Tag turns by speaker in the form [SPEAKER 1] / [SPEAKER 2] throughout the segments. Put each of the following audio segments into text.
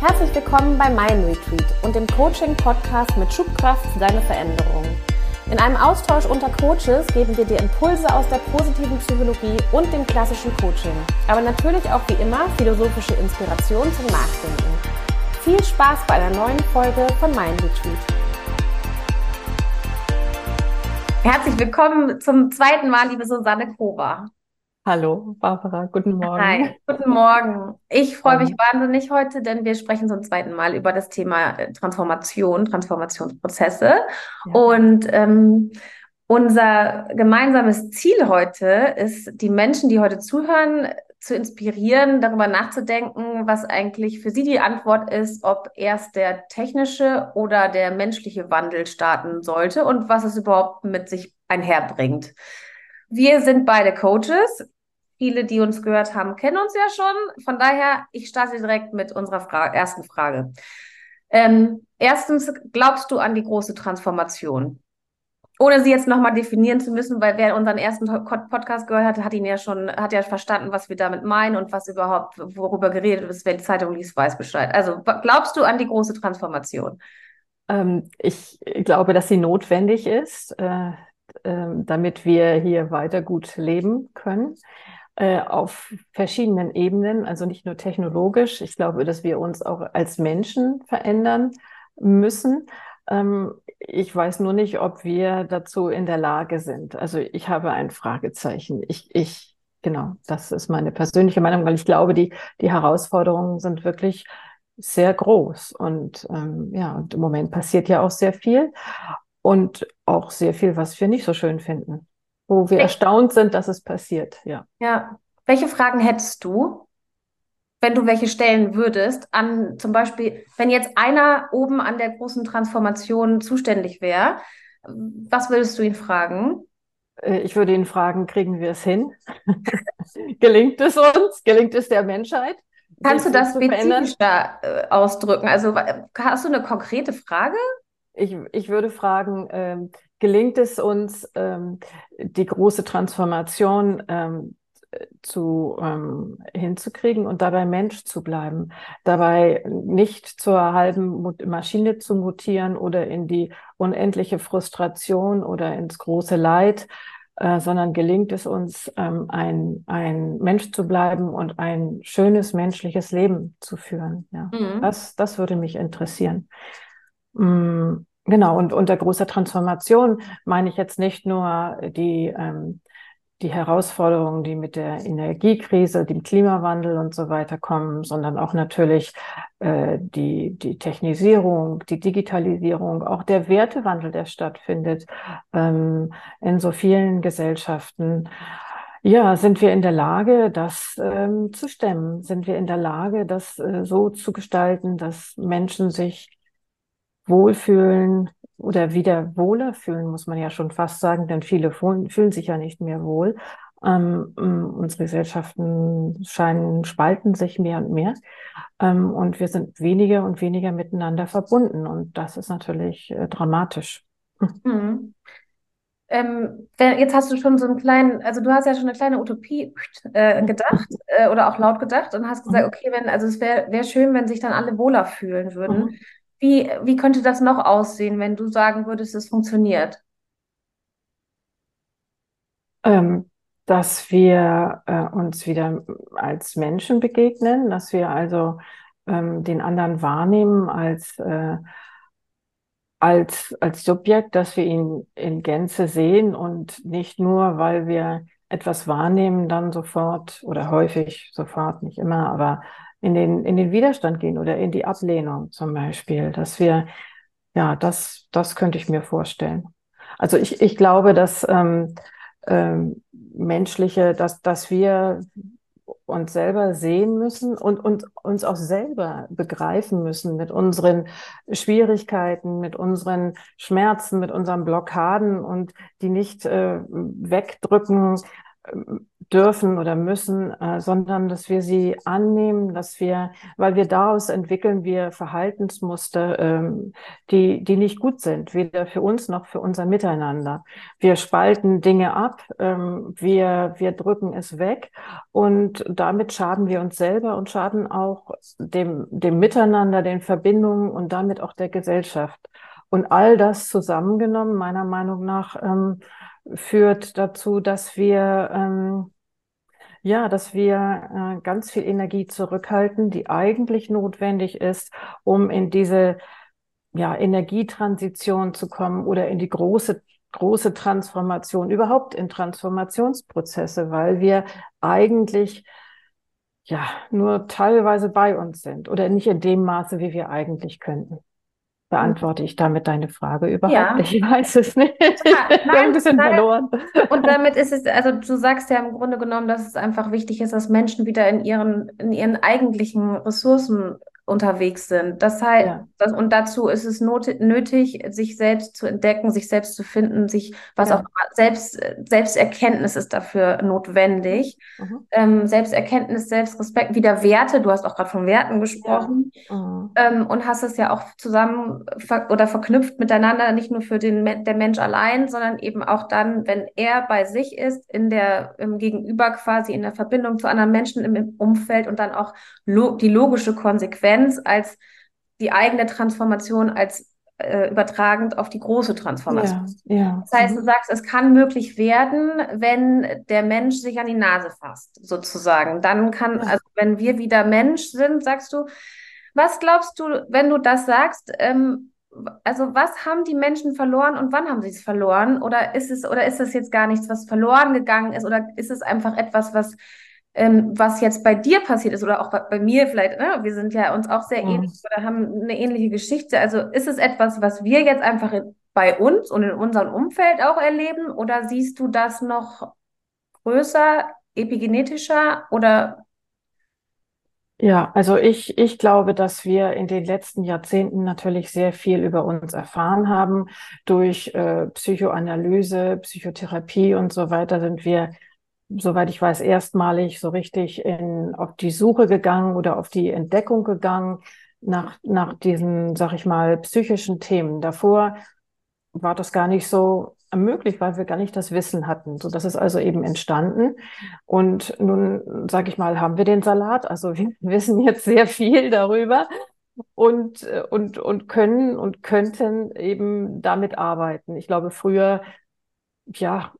[SPEAKER 1] Herzlich willkommen bei Mein Retreat und dem Coaching-Podcast mit Schubkraft für deine Veränderung. In einem Austausch unter Coaches geben wir dir Impulse aus der positiven Psychologie und dem klassischen Coaching, aber natürlich auch wie immer philosophische Inspiration zum Nachdenken. Viel Spaß bei einer neuen Folge von Mein Retreat. Herzlich willkommen zum zweiten Mal, liebe Susanne Kova.
[SPEAKER 2] Hallo, Barbara, guten Morgen.
[SPEAKER 1] Hi, guten Morgen. Ich freue mich wahnsinnig heute, denn wir sprechen zum zweiten Mal über das Thema äh, Transformation, Transformationsprozesse. Ja. Und ähm, unser gemeinsames Ziel heute ist, die Menschen, die heute zuhören, zu inspirieren, darüber nachzudenken, was eigentlich für sie die Antwort ist, ob erst der technische oder der menschliche Wandel starten sollte und was es überhaupt mit sich einherbringt. Wir sind beide Coaches. Viele, die uns gehört haben, kennen uns ja schon. Von daher, ich starte direkt mit unserer Fra ersten Frage. Ähm, erstens, glaubst du an die große Transformation? Ohne sie jetzt nochmal definieren zu müssen, weil wer unseren ersten Podcast gehört hat, hat ihn ja schon, hat ja verstanden, was wir damit meinen und was überhaupt, worüber geredet ist. Wer die Zeitung liest, weiß Bescheid. Also glaubst du an die große Transformation?
[SPEAKER 2] Ähm, ich glaube, dass sie notwendig ist, äh, damit wir hier weiter gut leben können äh, auf verschiedenen Ebenen, also nicht nur technologisch. Ich glaube, dass wir uns auch als Menschen verändern müssen. Ähm, ich weiß nur nicht, ob wir dazu in der Lage sind. Also ich habe ein Fragezeichen. Ich, ich, genau, das ist meine persönliche Meinung, weil ich glaube, die, die Herausforderungen sind wirklich sehr groß. Und ähm, ja, und im Moment passiert ja auch sehr viel und auch sehr viel, was wir nicht so schön finden wo wir erstaunt sind, dass es passiert, ja.
[SPEAKER 1] Ja. Welche Fragen hättest du, wenn du welche stellen würdest, an zum Beispiel, wenn jetzt einer oben an der großen Transformation zuständig wäre, was würdest du ihn fragen?
[SPEAKER 2] Äh, ich würde ihn fragen, kriegen wir es hin? Gelingt es uns? Gelingt es der Menschheit?
[SPEAKER 1] Kannst du das spezifischer äh, ausdrücken? Also hast du eine konkrete Frage?
[SPEAKER 2] Ich, ich würde fragen, ähm, gelingt es uns, ähm, die große Transformation ähm, zu ähm, hinzukriegen und dabei Mensch zu bleiben, dabei nicht zur halben Maschine zu mutieren oder in die unendliche Frustration oder ins große Leid, äh, sondern gelingt es uns, ähm, ein, ein Mensch zu bleiben und ein schönes menschliches Leben zu führen. Ja, mhm. das, das würde mich interessieren. Mm. Genau, und unter großer Transformation meine ich jetzt nicht nur die, ähm, die Herausforderungen, die mit der Energiekrise, dem Klimawandel und so weiter kommen, sondern auch natürlich äh, die, die Technisierung, die Digitalisierung, auch der Wertewandel, der stattfindet ähm, in so vielen Gesellschaften. Ja, sind wir in der Lage, das ähm, zu stemmen? Sind wir in der Lage, das äh, so zu gestalten, dass Menschen sich wohlfühlen oder wieder wohler fühlen, muss man ja schon fast sagen, denn viele fühlen sich ja nicht mehr wohl. Ähm, unsere Gesellschaften scheinen, spalten sich mehr und mehr. Ähm, und wir sind weniger und weniger miteinander verbunden. Und das ist natürlich äh, dramatisch.
[SPEAKER 1] Mhm. Ähm, jetzt hast du schon so einen kleinen, also du hast ja schon eine kleine Utopie äh, gedacht äh, oder auch laut gedacht und hast gesagt, mhm. okay, wenn, also es wäre wär schön, wenn sich dann alle wohler fühlen würden. Mhm. Wie, wie könnte das noch aussehen, wenn du sagen würdest, es funktioniert?
[SPEAKER 2] Ähm, dass wir äh, uns wieder als Menschen begegnen, dass wir also ähm, den anderen wahrnehmen als, äh, als, als Subjekt, dass wir ihn in Gänze sehen und nicht nur, weil wir etwas wahrnehmen, dann sofort oder häufig sofort, nicht immer, aber in den, in den Widerstand gehen oder in die Ablehnung zum Beispiel, dass wir, ja, das, das könnte ich mir vorstellen. Also ich, ich glaube, dass ähm, ähm, menschliche, dass, dass wir uns selber sehen müssen und, und uns auch selber begreifen müssen mit unseren Schwierigkeiten, mit unseren Schmerzen, mit unseren Blockaden und die nicht äh, wegdrücken, dürfen oder müssen, äh, sondern dass wir sie annehmen, dass wir, weil wir daraus entwickeln wir Verhaltensmuster, ähm, die, die nicht gut sind, weder für uns noch für unser Miteinander. Wir spalten Dinge ab, ähm, wir, wir drücken es weg und damit schaden wir uns selber und schaden auch dem, dem Miteinander, den Verbindungen und damit auch der Gesellschaft. Und all das zusammengenommen, meiner Meinung nach, ähm, führt dazu, dass wir ähm, ja, dass wir äh, ganz viel Energie zurückhalten, die eigentlich notwendig ist, um in diese ja, Energietransition zu kommen oder in die große große Transformation, überhaupt in Transformationsprozesse, weil wir eigentlich ja nur teilweise bei uns sind oder nicht in dem Maße, wie wir eigentlich könnten. Beantworte ich damit deine Frage überhaupt? Ja. Ich weiß es nicht. Ja,
[SPEAKER 1] nein, ein bisschen nein. verloren. Und damit ist es, also du sagst ja im Grunde genommen, dass es einfach wichtig ist, dass Menschen wieder in ihren, in ihren eigentlichen Ressourcen unterwegs sind. Das heißt, ja. das, und dazu ist es not, nötig, sich selbst zu entdecken, sich selbst zu finden, sich, was ja. auch selbst, Selbsterkenntnis ist dafür notwendig. Mhm. Ähm, Selbsterkenntnis, Selbstrespekt, wieder Werte, du hast auch gerade von Werten gesprochen ja. mhm. ähm, und hast es ja auch zusammen ver oder verknüpft miteinander, nicht nur für den der Mensch allein, sondern eben auch dann, wenn er bei sich ist, in der, im Gegenüber quasi, in der Verbindung zu anderen Menschen im Umfeld und dann auch lo die logische Konsequenz Tendenz als die eigene Transformation als äh, übertragend auf die große Transformation. Ja, ja. Das heißt, du mhm. sagst, es kann möglich werden, wenn der Mensch sich an die Nase fasst, sozusagen. Dann kann, ja. also wenn wir wieder Mensch sind, sagst du, was glaubst du, wenn du das sagst, ähm, also was haben die Menschen verloren und wann haben sie es verloren? Oder ist es, oder ist es jetzt gar nichts, was verloren gegangen ist? Oder ist es einfach etwas, was ähm, was jetzt bei dir passiert ist oder auch bei, bei mir vielleicht, ne? wir sind ja uns auch sehr mhm. ähnlich oder haben eine ähnliche Geschichte. Also ist es etwas, was wir jetzt einfach in, bei uns und in unserem Umfeld auch erleben oder siehst du das noch größer, epigenetischer oder
[SPEAKER 2] ja, also ich, ich glaube, dass wir in den letzten Jahrzehnten natürlich sehr viel über uns erfahren haben. Durch äh, Psychoanalyse, Psychotherapie und so weiter sind wir soweit ich weiß, erstmalig so richtig in, auf die Suche gegangen oder auf die Entdeckung gegangen nach, nach diesen, sag ich mal, psychischen Themen. Davor war das gar nicht so möglich, weil wir gar nicht das Wissen hatten. So, das ist also eben entstanden. Und nun, sag ich mal, haben wir den Salat. Also wir wissen jetzt sehr viel darüber und, und, und können und könnten eben damit arbeiten. Ich glaube, früher, ja,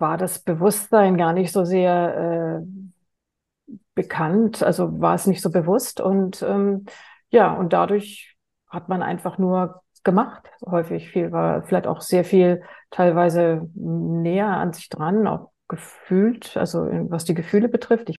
[SPEAKER 2] war das Bewusstsein gar nicht so sehr äh, bekannt, also war es nicht so bewusst und ähm, ja, und dadurch hat man einfach nur gemacht, häufig viel, war vielleicht auch sehr viel teilweise näher an sich dran, auch gefühlt, also was die Gefühle betrifft. Ich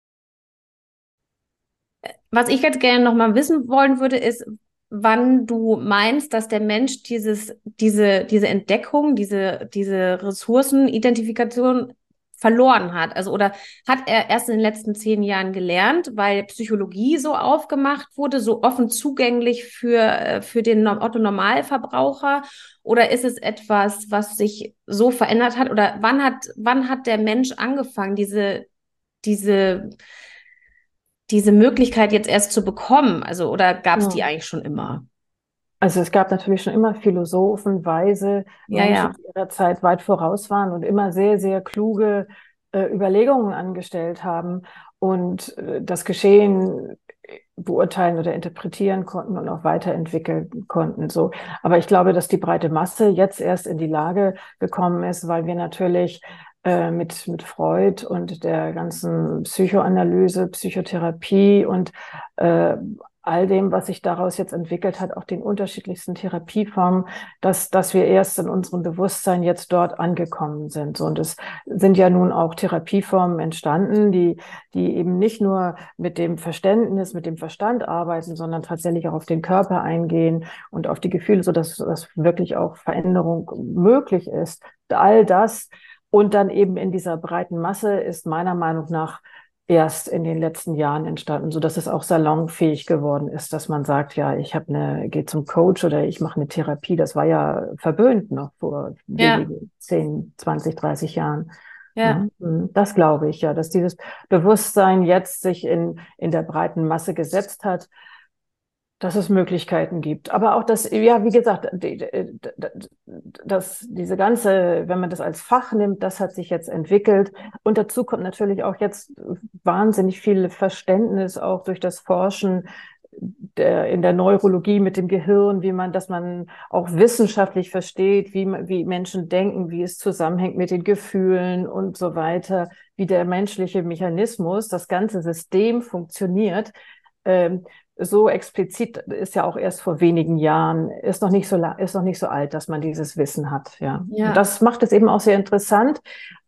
[SPEAKER 1] was ich jetzt gerne noch mal wissen wollen würde, ist, wann du meinst, dass der Mensch dieses, diese, diese Entdeckung, diese, diese Ressourcenidentifikation verloren hat. Also oder hat er erst in den letzten zehn Jahren gelernt, weil Psychologie so aufgemacht wurde, so offen zugänglich für, äh, für den Otto Normalverbraucher? Oder ist es etwas, was sich so verändert hat? Oder wann hat, wann hat der Mensch angefangen, diese, diese diese Möglichkeit jetzt erst zu bekommen? Also, oder gab es ja. die eigentlich schon immer?
[SPEAKER 2] Also es gab natürlich schon immer Philosophen, Weise, ja, Menschen, ja. die ihrer Zeit weit voraus waren und immer sehr, sehr kluge äh, Überlegungen angestellt haben und äh, das Geschehen beurteilen oder interpretieren konnten und auch weiterentwickeln konnten. So, aber ich glaube, dass die breite Masse jetzt erst in die Lage gekommen ist, weil wir natürlich äh, mit, mit Freud und der ganzen Psychoanalyse, Psychotherapie und äh, all dem, was sich daraus jetzt entwickelt hat, auch den unterschiedlichsten Therapieformen, dass, dass wir erst in unserem Bewusstsein jetzt dort angekommen sind. Und es sind ja nun auch Therapieformen entstanden, die, die eben nicht nur mit dem Verständnis, mit dem Verstand arbeiten, sondern tatsächlich auch auf den Körper eingehen und auf die Gefühle, so dass, dass wirklich auch Veränderung möglich ist. All das und dann eben in dieser breiten Masse ist meiner Meinung nach erst in den letzten Jahren entstanden, so dass es auch salonfähig geworden ist, dass man sagt, ja, ich habe eine, gehe zum Coach oder ich mache eine Therapie. Das war ja verböhnt noch vor ja. 10, 20, 30 Jahren. Ja. Mhm. Mhm. Das glaube ich ja, dass dieses Bewusstsein jetzt sich in, in der breiten Masse gesetzt hat, dass es Möglichkeiten gibt. Aber auch das, ja, wie gesagt, dass diese ganze, wenn man das als Fach nimmt, das hat sich jetzt entwickelt. Und dazu kommt natürlich auch jetzt wahnsinnig viel Verständnis auch durch das Forschen der, in der Neurologie mit dem Gehirn, wie man, dass man auch wissenschaftlich versteht, wie, wie Menschen denken, wie es zusammenhängt mit den Gefühlen und so weiter, wie der menschliche Mechanismus, das ganze System funktioniert. Ähm, so explizit ist ja auch erst vor wenigen Jahren, ist noch nicht so, ist noch nicht so alt, dass man dieses Wissen hat, ja. ja. Das macht es eben auch sehr interessant,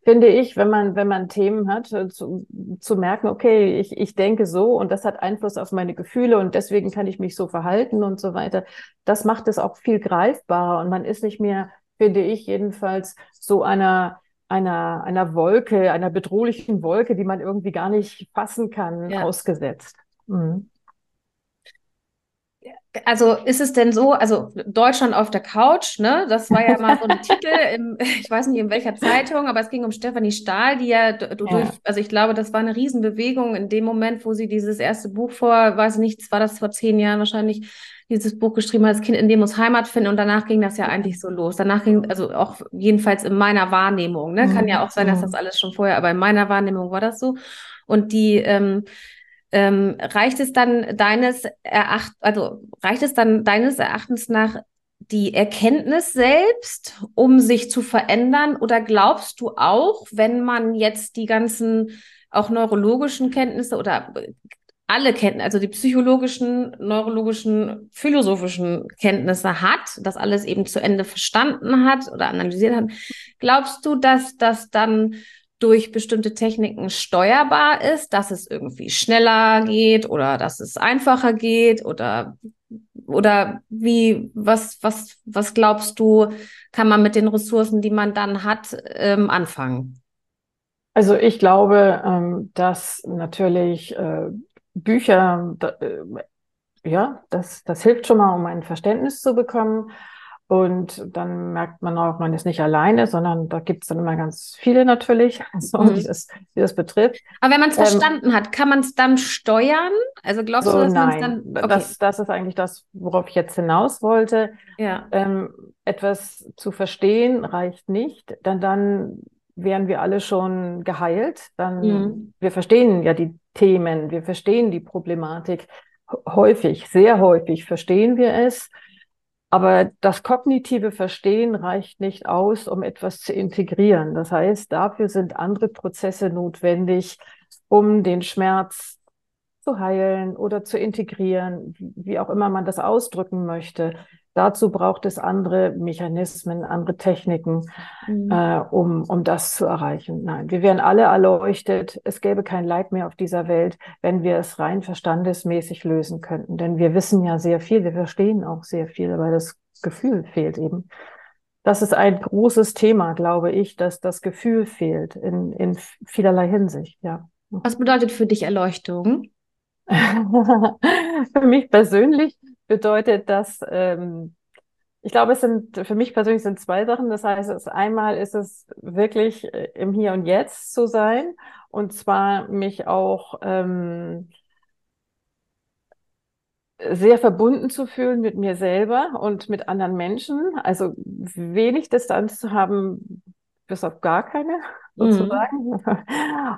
[SPEAKER 2] finde ich, wenn man, wenn man Themen hat, äh, zu, zu merken, okay, ich, ich denke so und das hat Einfluss auf meine Gefühle und deswegen kann ich mich so verhalten und so weiter. Das macht es auch viel greifbarer und man ist nicht mehr, finde ich jedenfalls, so einer, einer, einer Wolke, einer bedrohlichen Wolke, die man irgendwie gar nicht fassen kann, ja. ausgesetzt. Mhm
[SPEAKER 1] also ist es denn so, also Deutschland auf der Couch, ne? Das war ja mal so ein Titel, im, ich weiß nicht in welcher Zeitung, aber es ging um Stefanie Stahl, die ja, ja. durch, also ich glaube, das war eine Riesenbewegung in dem Moment, wo sie dieses erste Buch vor, weiß ich nicht, war das vor zehn Jahren wahrscheinlich, dieses Buch geschrieben hat, das Kind in dem muss Heimat finden und danach ging das ja eigentlich so los. Danach ging, also auch jedenfalls in meiner Wahrnehmung, ne? Kann ja auch sein, dass das alles schon vorher, aber in meiner Wahrnehmung war das so. Und die, ähm, ähm, reicht es dann deines Eracht, also reicht es dann deines Erachtens nach die Erkenntnis selbst, um sich zu verändern? Oder glaubst du auch, wenn man jetzt die ganzen auch neurologischen Kenntnisse oder alle Kenntnisse, also die psychologischen, neurologischen, philosophischen Kenntnisse hat, das alles eben zu Ende verstanden hat oder analysiert hat, glaubst du, dass das dann durch bestimmte Techniken steuerbar ist, dass es irgendwie schneller geht oder dass es einfacher geht oder oder wie was was was glaubst du kann man mit den Ressourcen, die man dann hat, ähm, anfangen?
[SPEAKER 2] Also ich glaube, ähm, dass natürlich äh, Bücher äh, ja, das, das hilft schon mal, um ein Verständnis zu bekommen. Und dann merkt man auch, man ist nicht alleine, sondern da gibt es dann immer ganz viele natürlich, also, mhm. die, das, die das betrifft.
[SPEAKER 1] Aber wenn man es ähm, verstanden hat, kann man es dann steuern? Also glaubst so, du, dass man es dann.
[SPEAKER 2] Okay. Das, das ist eigentlich das, worauf ich jetzt hinaus wollte. Ja. Ähm, etwas zu verstehen reicht nicht, denn dann wären wir alle schon geheilt. Dann mhm. wir verstehen ja die Themen, wir verstehen die Problematik häufig, sehr häufig verstehen wir es. Aber das kognitive Verstehen reicht nicht aus, um etwas zu integrieren. Das heißt, dafür sind andere Prozesse notwendig, um den Schmerz zu heilen oder zu integrieren, wie auch immer man das ausdrücken möchte. Dazu braucht es andere Mechanismen, andere Techniken, mhm. äh, um, um das zu erreichen. Nein, wir wären alle erleuchtet. Es gäbe kein Leid mehr auf dieser Welt, wenn wir es rein verstandesmäßig lösen könnten. Denn wir wissen ja sehr viel, wir verstehen auch sehr viel, aber das Gefühl fehlt eben. Das ist ein großes Thema, glaube ich, dass das Gefühl fehlt in, in vielerlei Hinsicht, ja.
[SPEAKER 1] Was bedeutet für dich Erleuchtung?
[SPEAKER 2] für mich persönlich bedeutet das, ähm, ich glaube, es sind für mich persönlich sind zwei Sachen. Das heißt, es, einmal ist es wirklich äh, im Hier und Jetzt zu sein und zwar mich auch ähm, sehr verbunden zu fühlen mit mir selber und mit anderen Menschen. Also wenig Distanz zu haben, bis auf gar keine sozusagen. Mhm.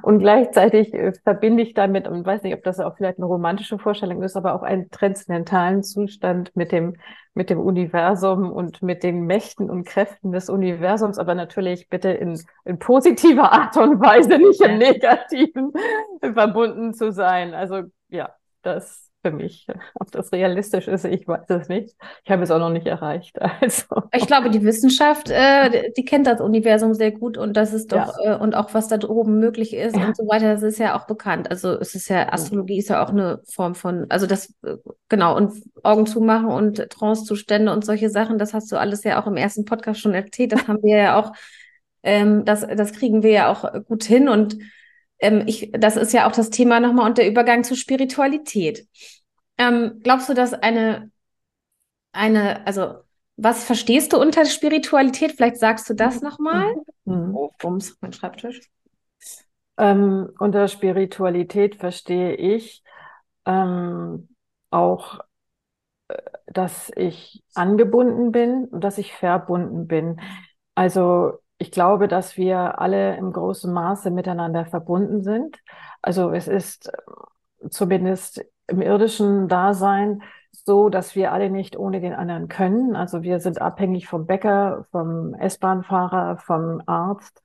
[SPEAKER 2] Und gleichzeitig äh, verbinde ich damit, und weiß nicht, ob das auch vielleicht eine romantische Vorstellung ist, aber auch einen transzendentalen Zustand mit dem, mit dem Universum und mit den Mächten und Kräften des Universums, aber natürlich bitte in, in positiver Art und Weise, nicht im Negativen verbunden zu sein. Also ja, das für mich. Ob das realistisch ist, ich weiß es nicht. Ich habe es auch noch nicht erreicht. Also.
[SPEAKER 1] Ich glaube, die Wissenschaft, äh, die kennt das Universum sehr gut und das ist doch, ja. äh, und auch was da oben möglich ist ja. und so weiter, das ist ja auch bekannt. Also es ist ja, Astrologie ist ja auch eine Form von, also das, äh, genau, und Augen zumachen und Trancezustände und solche Sachen, das hast du alles ja auch im ersten Podcast schon erzählt. Das haben wir ja auch, ähm, das, das kriegen wir ja auch gut hin und ähm, ich, das ist ja auch das Thema nochmal und der Übergang zur Spiritualität. Ähm, glaubst du, dass eine, eine, also was verstehst du unter Spiritualität? Vielleicht sagst du das nochmal. Mhm. Oh, bums, mein Schreibtisch.
[SPEAKER 2] Ähm, unter Spiritualität verstehe ich ähm, auch, äh, dass ich angebunden bin und dass ich verbunden bin. Also ich glaube, dass wir alle im großen Maße miteinander verbunden sind. Also es ist äh, zumindest im irdischen Dasein so, dass wir alle nicht ohne den anderen können. Also wir sind abhängig vom Bäcker, vom S-Bahn-Fahrer, vom Arzt.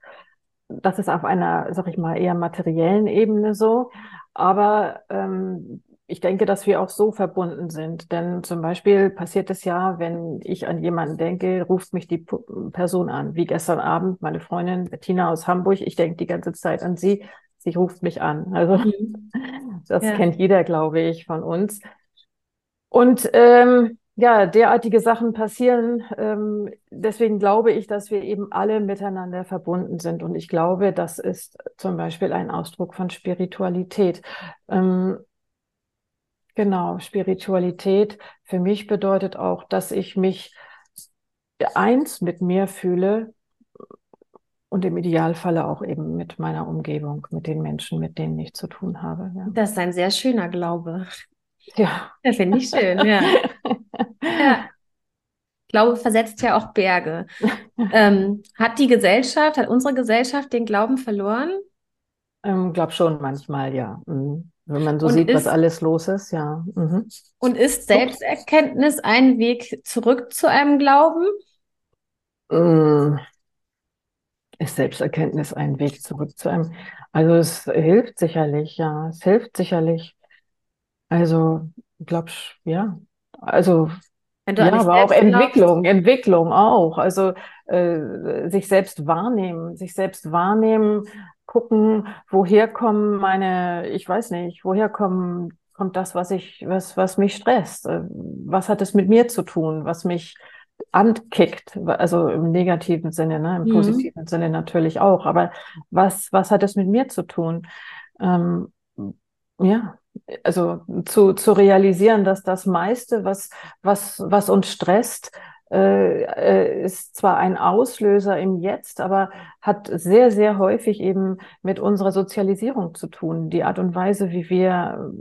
[SPEAKER 2] Das ist auf einer, sag ich mal, eher materiellen Ebene so. Aber ähm, ich denke, dass wir auch so verbunden sind. Denn zum Beispiel passiert es ja, wenn ich an jemanden denke, ruft mich die Person an. Wie gestern Abend meine Freundin Bettina aus Hamburg. Ich denke die ganze Zeit an sie. Sie ruft mich an. Also mhm. das ja. kennt jeder, glaube ich, von uns. Und ähm, ja, derartige Sachen passieren. Ähm, deswegen glaube ich, dass wir eben alle miteinander verbunden sind. Und ich glaube, das ist zum Beispiel ein Ausdruck von Spiritualität. Ähm, genau, Spiritualität für mich bedeutet auch, dass ich mich eins mit mir fühle und im Idealfalle auch eben mit meiner Umgebung, mit den Menschen, mit denen ich zu tun habe.
[SPEAKER 1] Ja. Das ist ein sehr schöner Glaube.
[SPEAKER 2] Ja.
[SPEAKER 1] Das finde ich schön, ja. ja. Glaube versetzt ja auch Berge. ähm, hat die Gesellschaft, hat unsere Gesellschaft den Glauben verloren?
[SPEAKER 2] Ähm, glaub schon manchmal, ja. Mhm. Wenn man so und sieht, ist, was alles los ist, ja. Mhm.
[SPEAKER 1] Und ist Selbsterkenntnis ein Weg zurück zu einem Glauben?
[SPEAKER 2] Mhm. Ist Selbsterkenntnis ein Weg zurück zu einem? Also es hilft sicherlich, ja. Es hilft sicherlich. Also, ich glaube, ja. Also, ja, aber auch Entwicklung, glaubst. Entwicklung auch. Also äh, sich selbst wahrnehmen, sich selbst wahrnehmen, gucken, woher kommen meine, ich weiß nicht, woher kommen, kommt das, was ich, was, was mich stresst? Äh, was hat es mit mir zu tun, was mich ankickt? Also im negativen Sinne, ne? im mhm. positiven Sinne natürlich auch. Aber was, was hat es mit mir zu tun? Ähm, ja, also zu, zu realisieren, dass das meiste, was, was, was uns stresst, äh, äh, ist zwar ein Auslöser im Jetzt, aber hat sehr, sehr häufig eben mit unserer Sozialisierung zu tun. Die Art und Weise, wie wir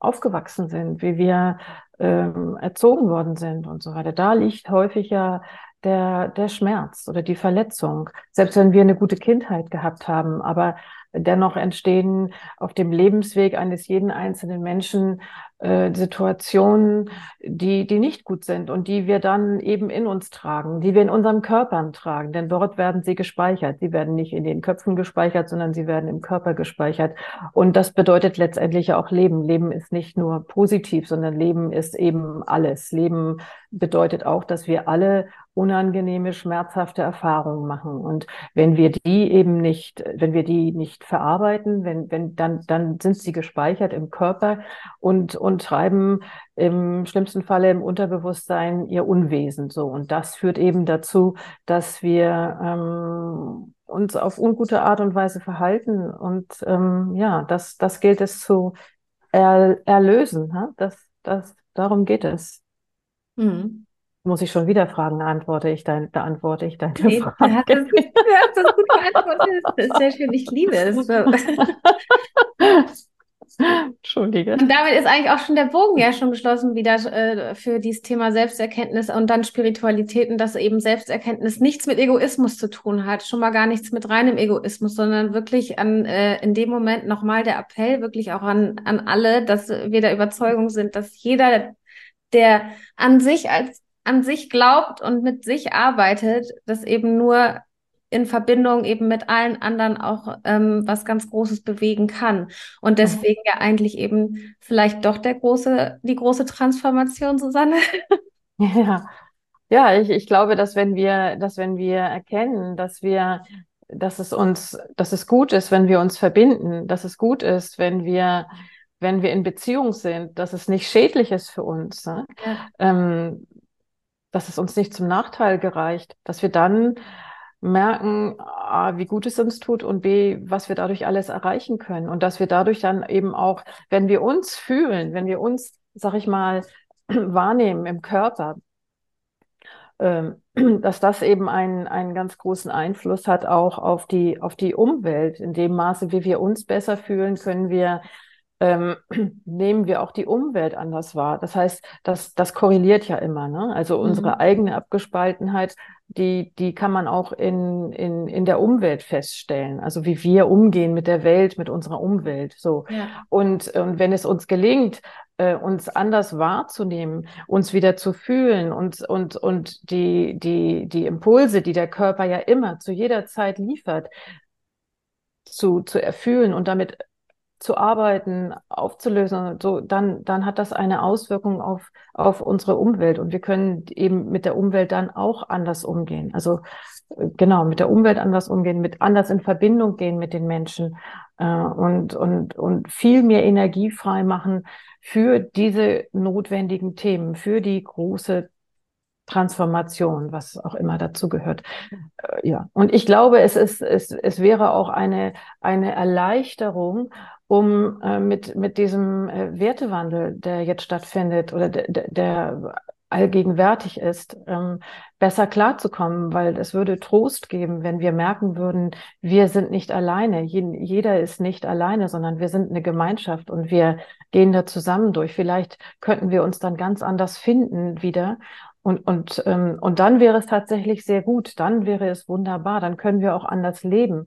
[SPEAKER 2] aufgewachsen sind, wie wir ähm, erzogen worden sind und so weiter. Da liegt häufig ja der, der Schmerz oder die Verletzung. Selbst wenn wir eine gute Kindheit gehabt haben, aber dennoch entstehen auf dem Lebensweg eines jeden einzelnen Menschen äh, Situationen, die, die nicht gut sind und die wir dann eben in uns tragen, die wir in unseren Körpern tragen. Denn dort werden sie gespeichert. Sie werden nicht in den Köpfen gespeichert, sondern sie werden im Körper gespeichert. Und das bedeutet letztendlich auch Leben. Leben ist nicht nur positiv, sondern Leben ist eben alles. Leben bedeutet auch, dass wir alle unangenehme, schmerzhafte Erfahrungen machen. Und wenn wir die eben nicht, wenn wir die nicht verarbeiten, wenn, wenn, dann, dann sind sie gespeichert im Körper und, und treiben im schlimmsten Falle im Unterbewusstsein ihr Unwesen so. Und das führt eben dazu, dass wir ähm, uns auf ungute Art und Weise verhalten. Und ähm, ja, das, das gilt es zu er, erlösen. Ha? Das, das, darum geht es. Mhm. Muss ich schon wieder fragen, antworte ich dein, beantworte ich deine nee, Frage. Hast, das, hast das gut
[SPEAKER 1] beantwortet. Das ist sehr schön. Ich liebe es. Entschuldige. Und damit ist eigentlich auch schon der Bogen ja schon geschlossen wieder äh, für dieses Thema Selbsterkenntnis und dann Spiritualitäten, dass eben Selbsterkenntnis nichts mit Egoismus zu tun hat, schon mal gar nichts mit reinem Egoismus, sondern wirklich an äh, in dem Moment nochmal der Appell wirklich auch an an alle, dass wir der Überzeugung sind, dass jeder, der an sich als an sich glaubt und mit sich arbeitet, das eben nur in Verbindung eben mit allen anderen auch ähm, was ganz Großes bewegen kann. Und mhm. deswegen ja eigentlich eben vielleicht doch der große, die große Transformation, Susanne.
[SPEAKER 2] Ja, ja, ich, ich glaube, dass wenn wir, dass wenn wir erkennen, dass wir, dass es uns, dass es gut ist, wenn wir uns verbinden, dass es gut ist, wenn wir, wenn wir in Beziehung sind, dass es nicht schädlich ist für uns, ne? ja. ähm, dass es uns nicht zum Nachteil gereicht, dass wir dann merken, A, wie gut es uns tut und B, was wir dadurch alles erreichen können. Und dass wir dadurch dann eben auch, wenn wir uns fühlen, wenn wir uns, sag ich mal, wahrnehmen im Körper, ähm, dass das eben einen, einen ganz großen Einfluss hat auch auf die, auf die Umwelt. In dem Maße, wie wir uns besser fühlen, können wir ähm, nehmen wir auch die Umwelt anders wahr. Das heißt, das, das korreliert ja immer. Ne? Also unsere mhm. eigene Abgespaltenheit, die, die kann man auch in, in, in der Umwelt feststellen. Also wie wir umgehen mit der Welt, mit unserer Umwelt. So. Ja. Und, und wenn es uns gelingt, äh, uns anders wahrzunehmen, uns wieder zu fühlen und, und, und die, die, die Impulse, die der Körper ja immer zu jeder Zeit liefert, zu, zu erfüllen und damit zu arbeiten, aufzulösen, so, dann, dann hat das eine Auswirkung auf, auf unsere Umwelt. Und wir können eben mit der Umwelt dann auch anders umgehen. Also äh, genau, mit der Umwelt anders umgehen, mit anders in Verbindung gehen mit den Menschen äh, und, und, und viel mehr Energie frei machen für diese notwendigen Themen, für die große Transformation, was auch immer dazu gehört. Äh, ja, und ich glaube, es ist, es, es wäre auch eine, eine Erleichterung, um äh, mit, mit diesem äh, Wertewandel, der jetzt stattfindet oder der, der allgegenwärtig ist, ähm, besser klarzukommen, weil es würde Trost geben, wenn wir merken würden, wir sind nicht alleine, jeder ist nicht alleine, sondern wir sind eine Gemeinschaft und wir gehen da zusammen durch. Vielleicht könnten wir uns dann ganz anders finden wieder und, und, ähm, und dann wäre es tatsächlich sehr gut, dann wäre es wunderbar, dann können wir auch anders leben.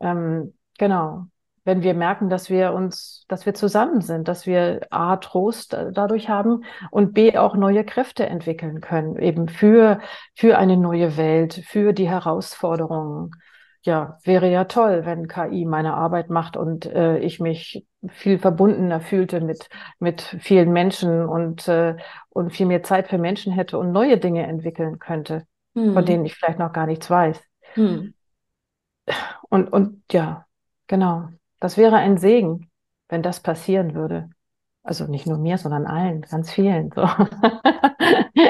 [SPEAKER 2] Ähm, genau wenn wir merken, dass wir uns, dass wir zusammen sind, dass wir A, Trost dadurch haben und B, auch neue Kräfte entwickeln können, eben für, für eine neue Welt, für die Herausforderungen. Ja, wäre ja toll, wenn KI meine Arbeit macht und äh, ich mich viel verbundener fühlte mit, mit vielen Menschen und, äh, und viel mehr Zeit für Menschen hätte und neue Dinge entwickeln könnte, hm. von denen ich vielleicht noch gar nichts weiß. Hm. Und, und ja, genau. Das wäre ein Segen, wenn das passieren würde. Also nicht nur mir, sondern allen, ganz vielen. So.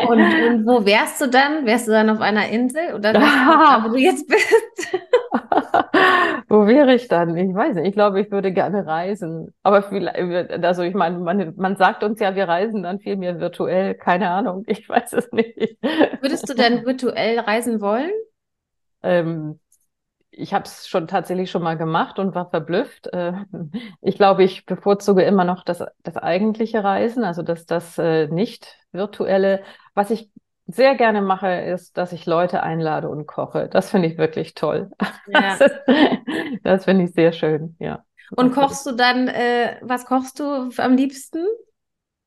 [SPEAKER 1] Und, und, wo wärst du dann? Wärst du dann auf einer Insel oder da, wo du jetzt bist?
[SPEAKER 2] wo wäre ich dann? Ich weiß nicht. Ich glaube, ich würde gerne reisen. Aber vielleicht, also ich meine, man, man sagt uns ja, wir reisen dann viel mehr virtuell. Keine Ahnung. Ich weiß es nicht.
[SPEAKER 1] Würdest du denn virtuell reisen wollen?
[SPEAKER 2] Ähm, ich habe es schon tatsächlich schon mal gemacht und war verblüfft. Äh, ich glaube, ich bevorzuge immer noch das, das eigentliche Reisen, also das, das äh, nicht virtuelle. Was ich sehr gerne mache, ist, dass ich Leute einlade und koche. Das finde ich wirklich toll. Ja. Das, das finde ich sehr schön, ja.
[SPEAKER 1] Und kochst du dann, äh, was kochst du am liebsten?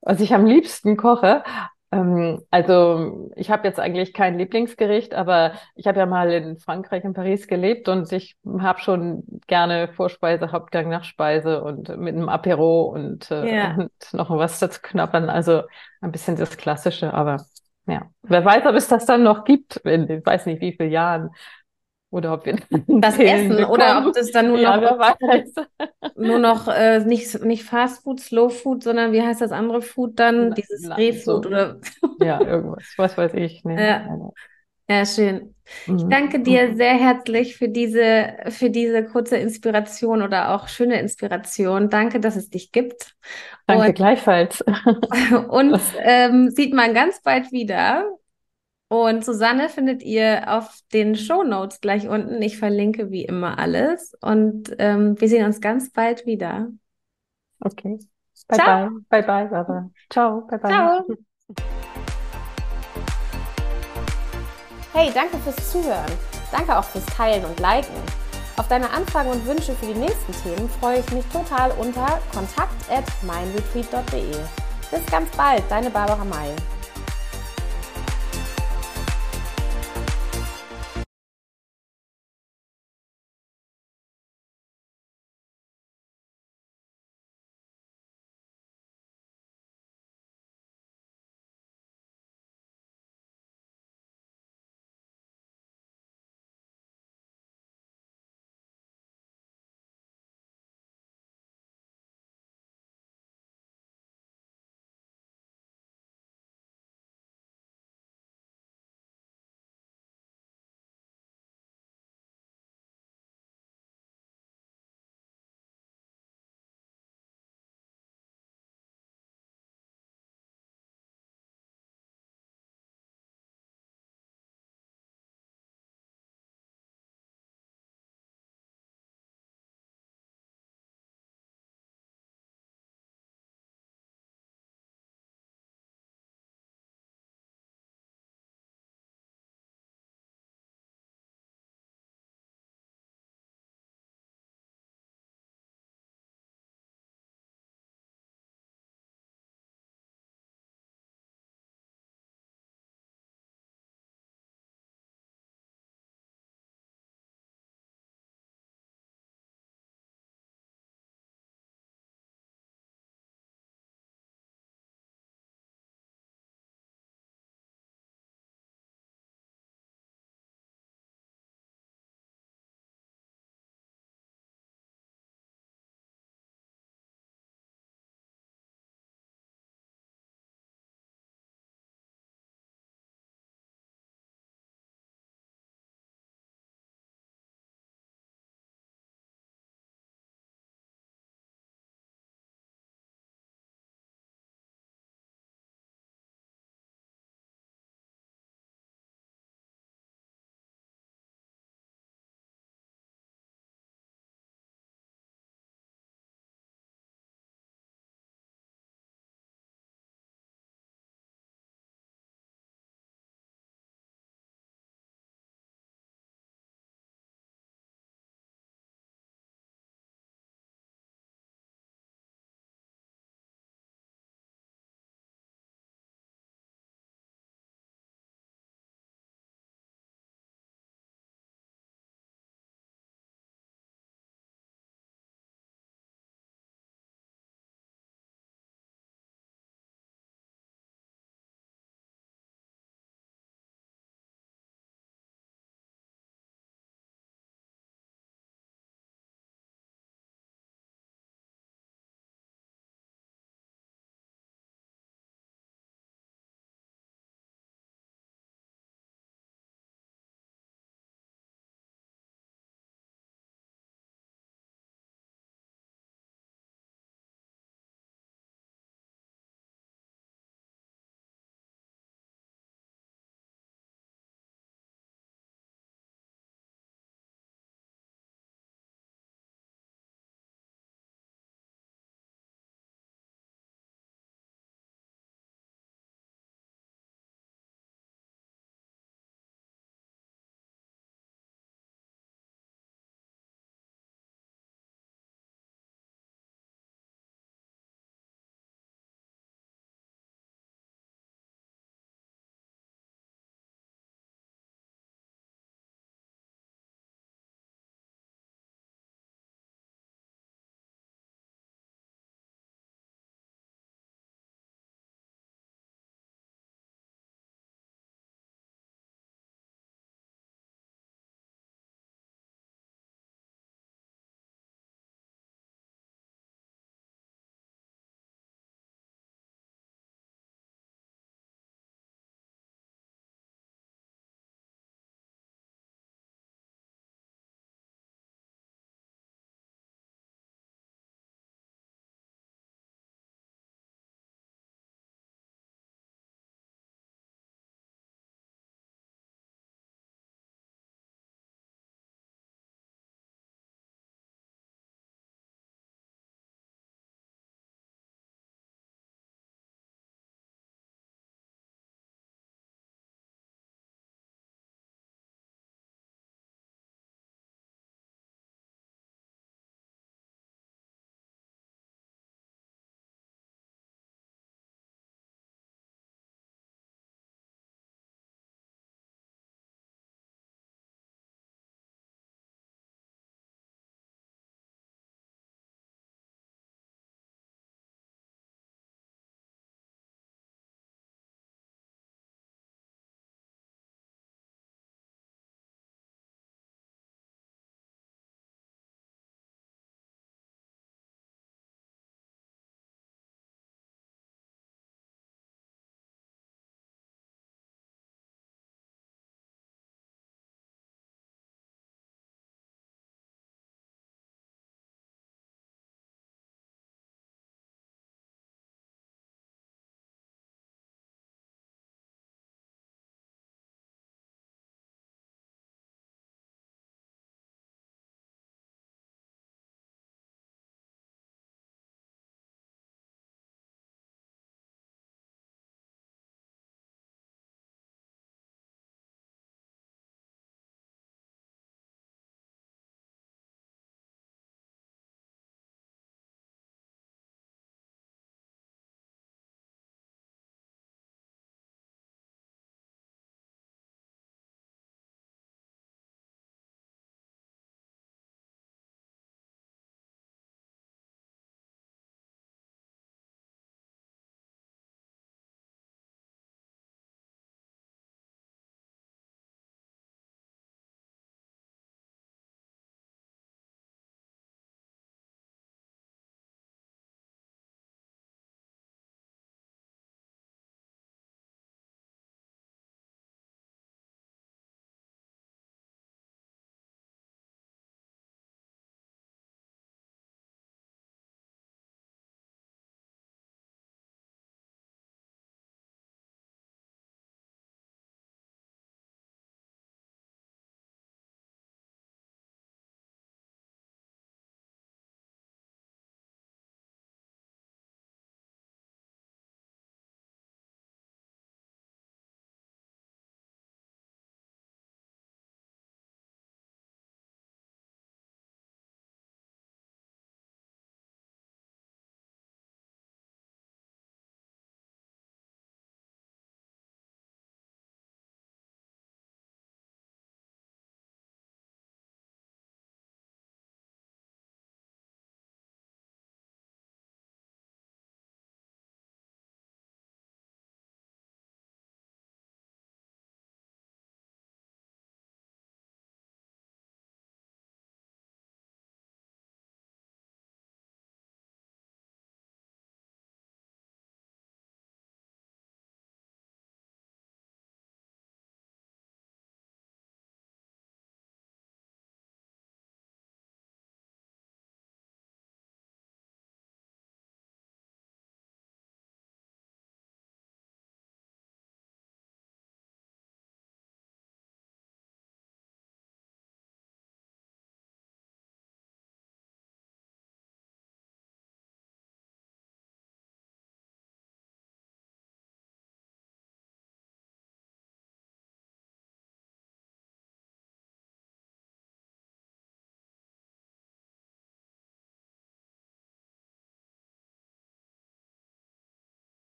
[SPEAKER 2] Was ich am liebsten koche, also ich habe jetzt eigentlich kein Lieblingsgericht, aber ich habe ja mal in Frankreich, in Paris gelebt und ich habe schon gerne Vorspeise, Hauptgang, Nachspeise und mit einem Apero und, äh, ja. und noch was dazu knappern. Also ein bisschen das Klassische, aber ja, wer weiß, ob es das dann noch gibt in, ich weiß nicht wie vielen Jahren. Oder ob wir
[SPEAKER 1] das Essen bekommen. oder ob das dann nur ja, noch, nur noch äh, nicht, nicht Fast Food, Slow Food, sondern wie heißt das andere Food dann? La, Dieses Rehfood so. oder
[SPEAKER 2] ja, irgendwas, was weiß ich. Nee,
[SPEAKER 1] ja. ja, schön. Ich mhm. danke dir sehr herzlich für diese, für diese kurze Inspiration oder auch schöne Inspiration. Danke, dass es dich gibt.
[SPEAKER 2] Danke und, gleichfalls.
[SPEAKER 1] Uns ähm, sieht man ganz bald wieder. Und Susanne findet ihr auf den Show Notes gleich unten. Ich verlinke wie immer alles. Und ähm, wir sehen uns ganz bald wieder.
[SPEAKER 2] Okay. Bye Ciao. bye. Bye bye, Barbara. Ciao. Bye bye. Ciao.
[SPEAKER 1] Hey, danke fürs Zuhören. Danke auch fürs Teilen und Liken. Auf deine Anfragen und Wünsche für die nächsten Themen freue ich mich total unter kontakt at meinretreat.de. Bis ganz bald, deine Barbara May.